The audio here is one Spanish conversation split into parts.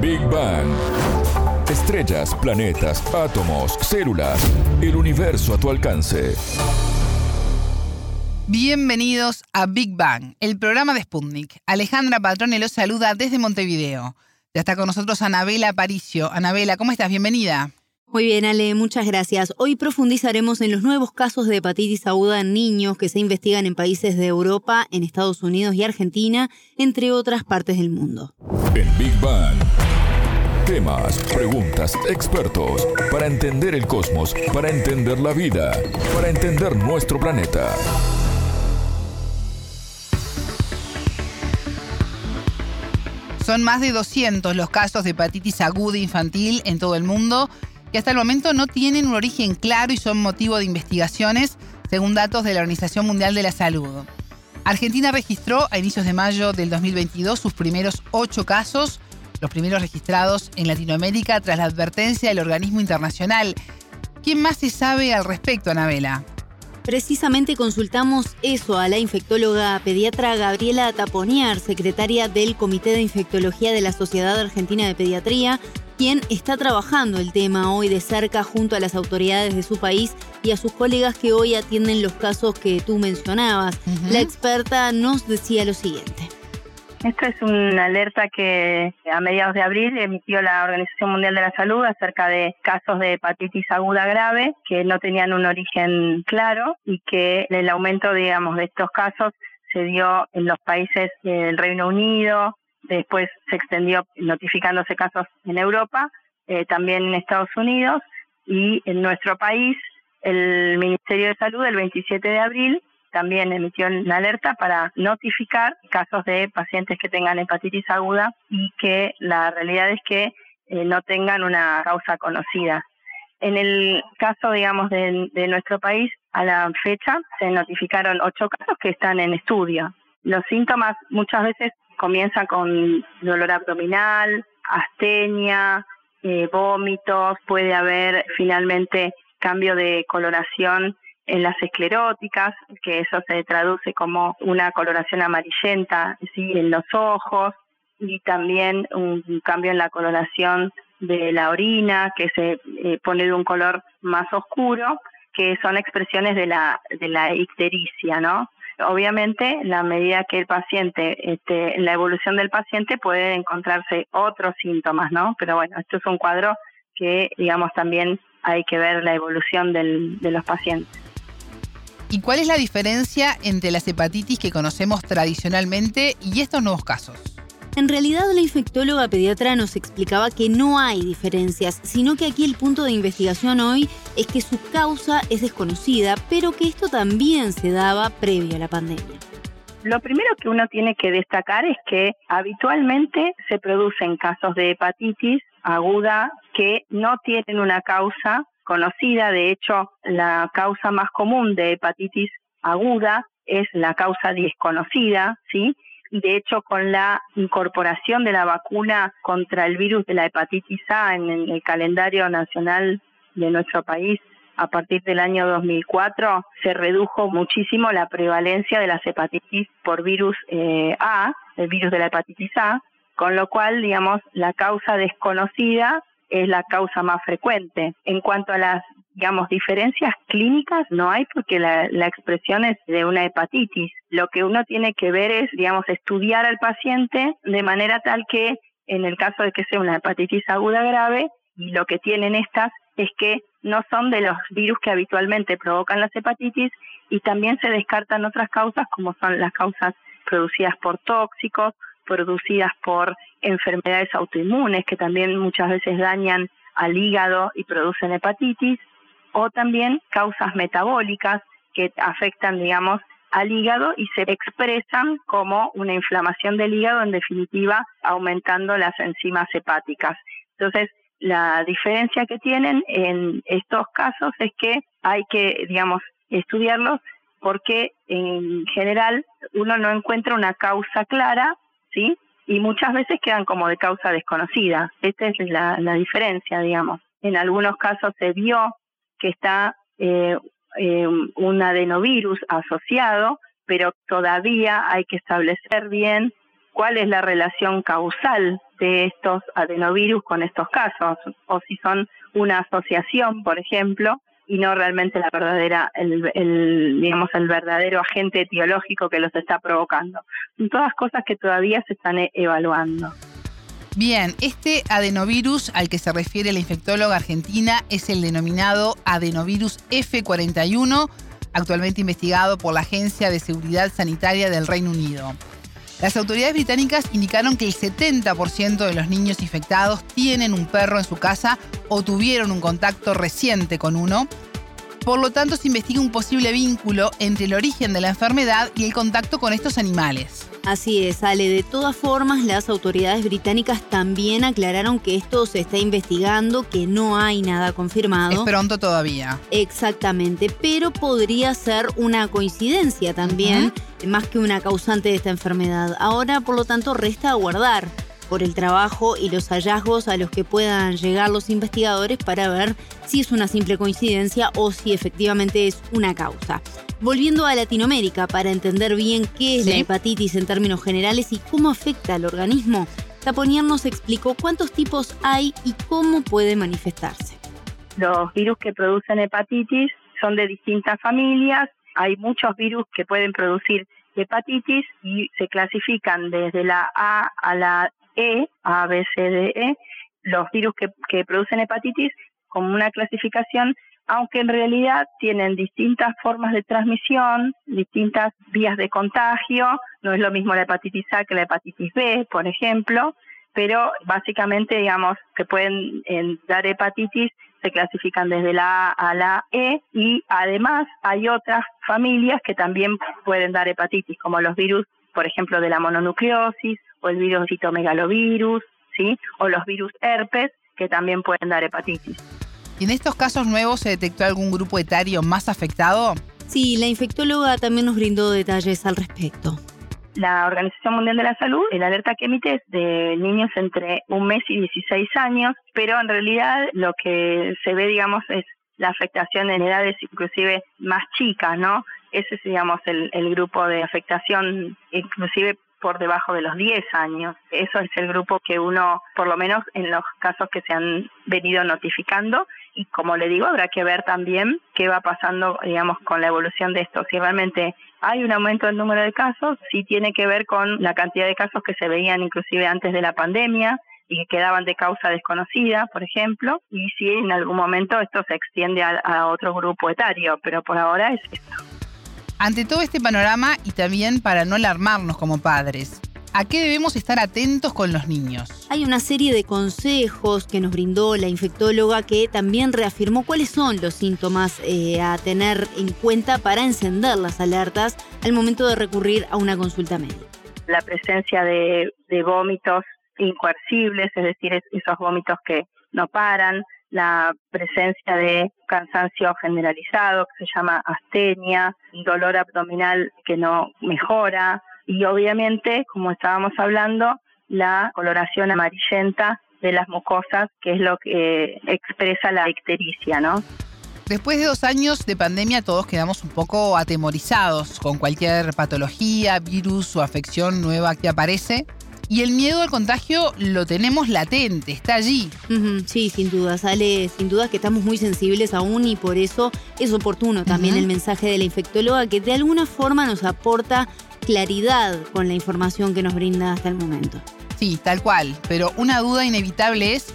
Big Bang. Estrellas, planetas, átomos, células, el universo a tu alcance. Bienvenidos a Big Bang, el programa de Sputnik. Alejandra Patrone los saluda desde Montevideo. Ya está con nosotros Anabela Aparicio. Anabela, ¿cómo estás? Bienvenida. Muy bien, Ale, muchas gracias. Hoy profundizaremos en los nuevos casos de hepatitis aguda en niños que se investigan en países de Europa, en Estados Unidos y Argentina, entre otras partes del mundo. En Big Bang. Temas, preguntas, expertos, para entender el cosmos, para entender la vida, para entender nuestro planeta. Son más de 200 los casos de hepatitis aguda infantil en todo el mundo que hasta el momento no tienen un origen claro y son motivo de investigaciones, según datos de la Organización Mundial de la Salud. Argentina registró a inicios de mayo del 2022 sus primeros ocho casos, los primeros registrados en Latinoamérica tras la advertencia del organismo internacional. ¿Quién más se sabe al respecto, Anabela? Precisamente consultamos eso a la infectóloga pediatra Gabriela Taponiar, secretaria del Comité de Infectología de la Sociedad Argentina de Pediatría, quien está trabajando el tema hoy de cerca junto a las autoridades de su país y a sus colegas que hoy atienden los casos que tú mencionabas. La experta nos decía lo siguiente. Esto es una alerta que a mediados de abril emitió la Organización Mundial de la Salud acerca de casos de hepatitis aguda grave que no tenían un origen claro y que el aumento, digamos, de estos casos se dio en los países del Reino Unido, después se extendió notificándose casos en Europa, eh, también en Estados Unidos y en nuestro país. El Ministerio de Salud el 27 de abril también emitió una alerta para notificar casos de pacientes que tengan hepatitis aguda y que la realidad es que eh, no tengan una causa conocida. En el caso, digamos, de, nuestro país, a la fecha se notificaron ocho casos que están en estudio. Los síntomas muchas veces comienza con dolor abdominal, astenia, eh, vómitos, puede haber finalmente cambio de coloración en las escleróticas, que eso se traduce como una coloración amarillenta en los ojos, y también un cambio en la coloración de la orina, que se eh, pone de un color más oscuro, que son expresiones de la, de la ictericia, ¿no? Obviamente, la medida que el paciente, este, la evolución del paciente puede encontrarse otros síntomas, ¿no? Pero bueno, esto es un cuadro que, digamos, también hay que ver la evolución de los pacientes. ¿Y cuál es la diferencia entre las hepatitis que conocemos tradicionalmente y estos nuevos casos? En realidad la infectóloga pediatra nos explicaba que no hay diferencias, sino que aquí el punto de investigación hoy es que su causa es desconocida, pero que esto también se daba previo a la pandemia. Lo primero que uno tiene que destacar es que habitualmente se producen casos de hepatitis aguda que no tienen una causa conocida. De hecho, la causa más común de hepatitis aguda es la causa desconocida, ¿sí? De hecho, con la incorporación de la vacuna contra el virus de la hepatitis A en el calendario nacional de nuestro país, a partir del año 2004 se redujo muchísimo la prevalencia de las hepatitis por virus eh, A, el virus de la hepatitis A, con lo cual, digamos, la causa desconocida es la causa más frecuente. En cuanto a las digamos, diferencias clínicas no hay porque la, expresión es de una hepatitis. Lo que uno tiene que ver es, digamos, estudiar al paciente de manera tal que en el caso de que sea una hepatitis aguda grave, y lo que tienen estas es que no son de los virus que habitualmente provocan las hepatitis y también se descartan otras causas como son las causas producidas por tóxicos, producidas por enfermedades autoinmunes que también muchas veces dañan al hígado y producen hepatitis o también causas metabólicas que afectan, digamos, al hígado y se expresan como una inflamación del hígado, en definitiva, aumentando las enzimas hepáticas. Entonces, la diferencia que tienen en estos casos es que hay que, digamos, estudiarlos porque en general uno no encuentra una causa clara, ¿sí? Y muchas veces quedan como de causa desconocida. Esta es la, la diferencia, digamos. En algunos casos se vio que está eh, eh, un adenovirus asociado, pero todavía hay que establecer bien cuál es la relación causal de estos adenovirus con estos casos, o si son una asociación, por ejemplo, y no realmente la verdadera, el, digamos, el verdadero agente etiológico que los está provocando. Son todas cosas que todavía se están e, evaluando. Bien, este adenovirus al que se refiere la infectóloga argentina es el denominado adenovirus F41, actualmente investigado por la Agencia de Seguridad Sanitaria del Reino Unido. Las autoridades británicas indicaron que el 70% de los niños infectados tienen un perro en su casa o tuvieron un contacto reciente con uno. Por lo tanto, se investiga un posible vínculo entre el origen de la enfermedad y el contacto con estos animales. Así es, Ale. De todas formas, las autoridades británicas también aclararon que esto se está investigando, que no hay nada confirmado. Es pronto todavía. Exactamente, pero podría ser una coincidencia también, más que una causante de esta enfermedad. Ahora, por lo tanto, resta aguardar por el trabajo y los hallazgos a los que puedan llegar los investigadores para ver si es una simple coincidencia o si efectivamente es una causa. Volviendo a Latinoamérica para entender bien qué es la hepatitis en términos generales y cómo afecta al organismo, Taponier nos explicó cuántos tipos hay y cómo puede manifestarse. Los virus que producen hepatitis son de distintas familias. Hay muchos virus que pueden producir hepatitis y se clasifican desde la A a la E, A, B, C, D, E, los virus que, producen hepatitis como una clasificación, aunque en realidad tienen distintas formas de transmisión, distintas vías de contagio, no es lo mismo la hepatitis A que la hepatitis B, por ejemplo, pero básicamente, digamos, que pueden dar hepatitis, se clasifican desde la A a la E y además hay otras familias que también pueden dar hepatitis, como los virus, por ejemplo, de la mononucleosis o el virus citomegalovirus, ¿sí? O los virus herpes que también pueden dar hepatitis. ¿Y en estos casos nuevos se detectó algún grupo etario más afectado? Sí, la infectóloga también nos brindó detalles al respecto. La Organización Mundial de la Salud, el alerta que emite es de niños entre un mes y 16 años, pero en realidad lo que se ve, digamos, es la afectación en edades inclusive más chicas, ¿no? Ese es, digamos, el, el grupo de afectación, inclusive por debajo de los 10 años. Eso es el grupo que uno, por lo menos en los casos que se han venido notificando, y como le digo, habrá que ver también qué va pasando, digamos, con la evolución de esto. Si realmente hay un aumento del número de casos, sí tiene que ver con la cantidad de casos que se veían inclusive antes de la pandemia y que quedaban de causa desconocida, por ejemplo, y si en algún momento esto se extiende a, a otro grupo etario, pero por ahora es esto. Ante todo este panorama y también para no alarmarnos como padres, ¿a qué debemos estar atentos con los niños? Hay una serie de consejos que nos brindó la infectóloga que también reafirmó cuáles son los síntomas eh, a tener en cuenta para encender las alertas al momento de recurrir a una consulta médica. La presencia de, de vómitos incoercibles, es decir, esos vómitos que no paran, la presencia de cansancio generalizado, que se llama astenia, dolor abdominal que no mejora y obviamente, como estábamos hablando, la coloración amarillenta de las mucosas, que es lo que expresa la ictericia, ¿no? Después de dos años de pandemia todos quedamos un poco atemorizados con cualquier patología, virus o afección nueva que aparece. Y el miedo al contagio lo tenemos latente, está allí. Sí, sin duda, sale, sin duda que estamos muy sensibles aún y por eso es oportuno también el mensaje de la infectóloga que de alguna forma nos aporta claridad con la información que nos brinda hasta el momento. Sí, tal cual, pero una duda inevitable es,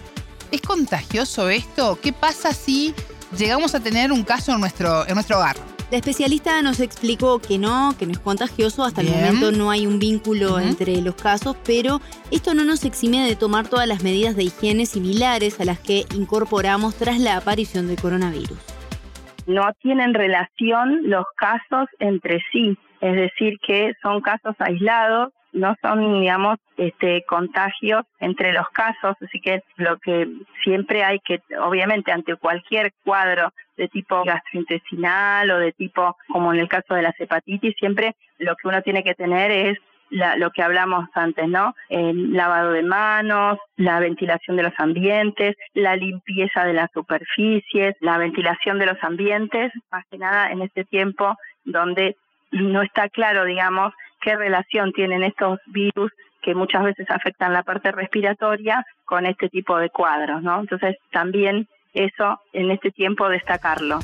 ¿es contagioso esto? ¿Qué pasa si llegamos a tener un caso en nuestro, en nuestro hogar? La especialista nos explicó que no, que no es contagioso, hasta el momento no hay un vínculo entre los casos, pero esto no nos exime de tomar todas las medidas de higiene similares a las que incorporamos tras la aparición del coronavirus. No tienen relación los casos entre sí, es decir, que son casos aislados no son, digamos, este, contagios entre los casos, así que lo que siempre hay que, obviamente, ante cualquier cuadro de tipo gastrointestinal o de tipo, como en el caso de la hepatitis, siempre lo que uno tiene que tener es lo que hablamos antes, ¿no? El lavado de manos, la ventilación de los ambientes, la limpieza de las superficies, la ventilación de los ambientes, más que nada en este tiempo donde no está claro, digamos, qué relación tienen estos virus que muchas veces afectan la parte respiratoria con este tipo de cuadros, ¿no? Entonces también eso en este tiempo destacarlo.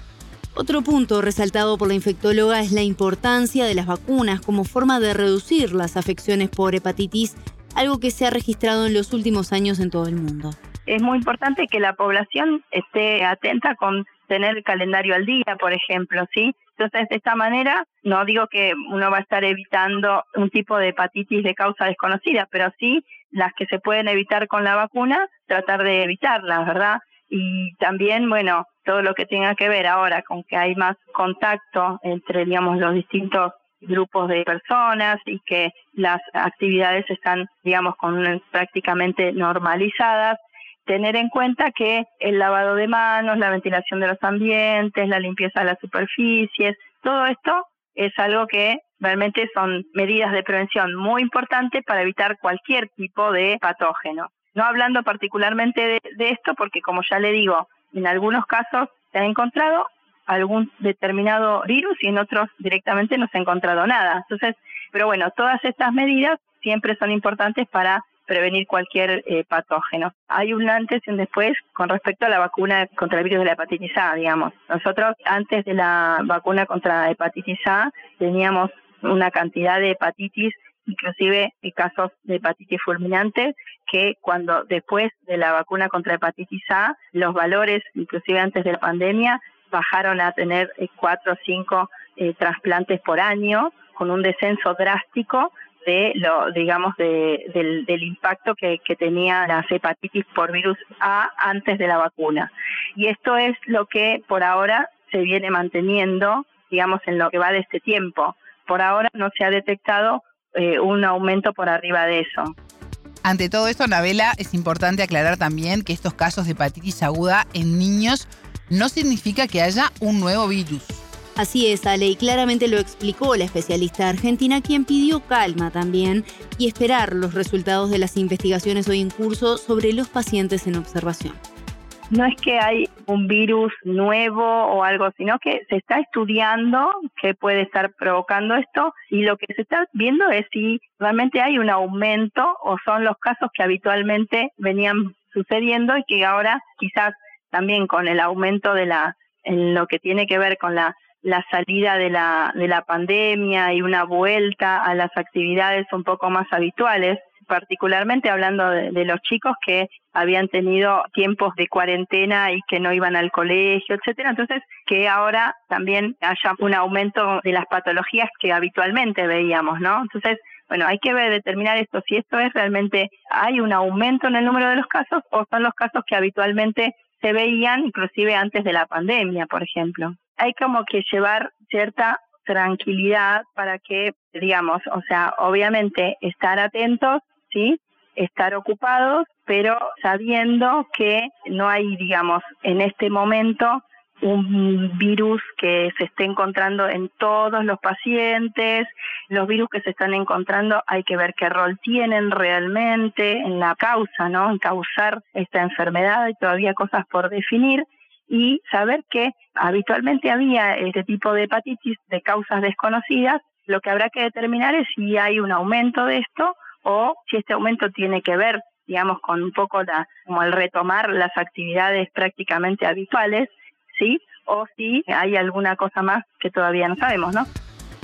Otro punto resaltado por la infectóloga es la importancia de las vacunas como forma de reducir las afecciones por hepatitis, algo que se ha registrado en los últimos años en todo el mundo. Es muy importante que la población esté atenta con tener el calendario al día, por ejemplo, ¿sí? Entonces, de esta manera, no digo que uno va a estar evitando un tipo de hepatitis de causa desconocida, pero sí las que se pueden evitar con la vacuna, tratar de evitarlas, ¿verdad? Y también, bueno, todo lo que tenga que ver ahora con que hay más contacto entre, digamos, los distintos grupos de personas y que las actividades están, digamos, con, prácticamente normalizadas, tener en cuenta que el lavado de manos, la ventilación de los ambientes, la limpieza de las superficies, todo esto es algo que realmente son medidas de prevención muy importantes para evitar cualquier tipo de patógeno. No hablando particularmente de, de esto porque, como ya le digo, en algunos casos se ha encontrado algún determinado virus y en otros directamente no se ha encontrado nada. Entonces, pero bueno, todas estas medidas siempre son importantes para prevenir cualquier eh, patógeno. Hay un antes y un después con respecto a la vacuna contra el virus de la hepatitis A, digamos. Nosotros antes de la vacuna contra la hepatitis A teníamos una cantidad de hepatitis inclusive casos de hepatitis fulminante, que cuando después de la vacuna contra hepatitis A, los valores, inclusive antes de la pandemia, bajaron a tener eh, cuatro o cinco eh, trasplantes por año, con un descenso drástico de lo, digamos, de, del, del, impacto que, que tenía la hepatitis por virus A antes de la vacuna. Y esto es lo que por ahora se viene manteniendo, digamos, en lo que va de este tiempo. Por ahora no se ha detectado eh, un aumento por arriba de eso. Ante todo esto, Nabela, es importante aclarar también que estos casos de hepatitis aguda en niños no significa que haya un nuevo virus. Así es, Ale, y claramente lo explicó la especialista argentina, quien pidió calma también y esperar los resultados de las investigaciones hoy en curso sobre los pacientes en observación. No es que hay un virus nuevo o algo, sino que se está estudiando qué puede estar provocando esto y lo que se está viendo es si realmente hay un aumento o son los casos que habitualmente venían sucediendo y que ahora quizás también con el aumento de la en lo que tiene que ver con la la salida de la de la pandemia y una vuelta a las actividades un poco más habituales particularmente hablando de, los chicos que habían tenido tiempos de cuarentena y que no iban al colegio, etcétera. Entonces, que ahora también haya un aumento de las patologías que habitualmente veíamos, ¿no? Entonces, bueno, hay que ver, determinar esto, si esto es realmente, hay un aumento en el número de los casos o son los casos que habitualmente se veían inclusive antes de la pandemia, por ejemplo. Hay como que llevar cierta tranquilidad para que, digamos, o sea, obviamente estar atentos ¿sí? Estar ocupados, pero sabiendo que no hay, digamos, en este momento un virus que se esté encontrando en todos los pacientes, los virus que se están encontrando hay que ver qué rol tienen realmente en la causa, ¿no? En causar esta enfermedad, hay todavía cosas por definir y saber que habitualmente había este tipo de hepatitis de causas desconocidas, lo que habrá que determinar es si hay un aumento de esto o si este aumento tiene que ver, digamos, con un poco la, como el retomar las actividades prácticamente habituales, ¿sí? O si hay alguna cosa más que todavía no sabemos, ¿no?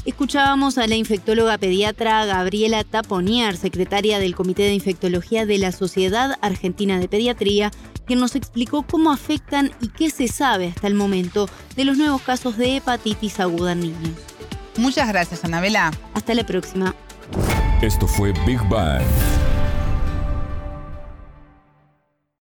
Escuchábamos a la infectóloga pediatra Gabriela Taponier, secretaria del Comité de Infectología de la Sociedad Argentina de Pediatría, quien nos explicó cómo afectan y qué se sabe hasta el momento de los nuevos casos de hepatitis aguda en niños. Muchas gracias, Anabela. Hasta la próxima. Esto fue Big Bang.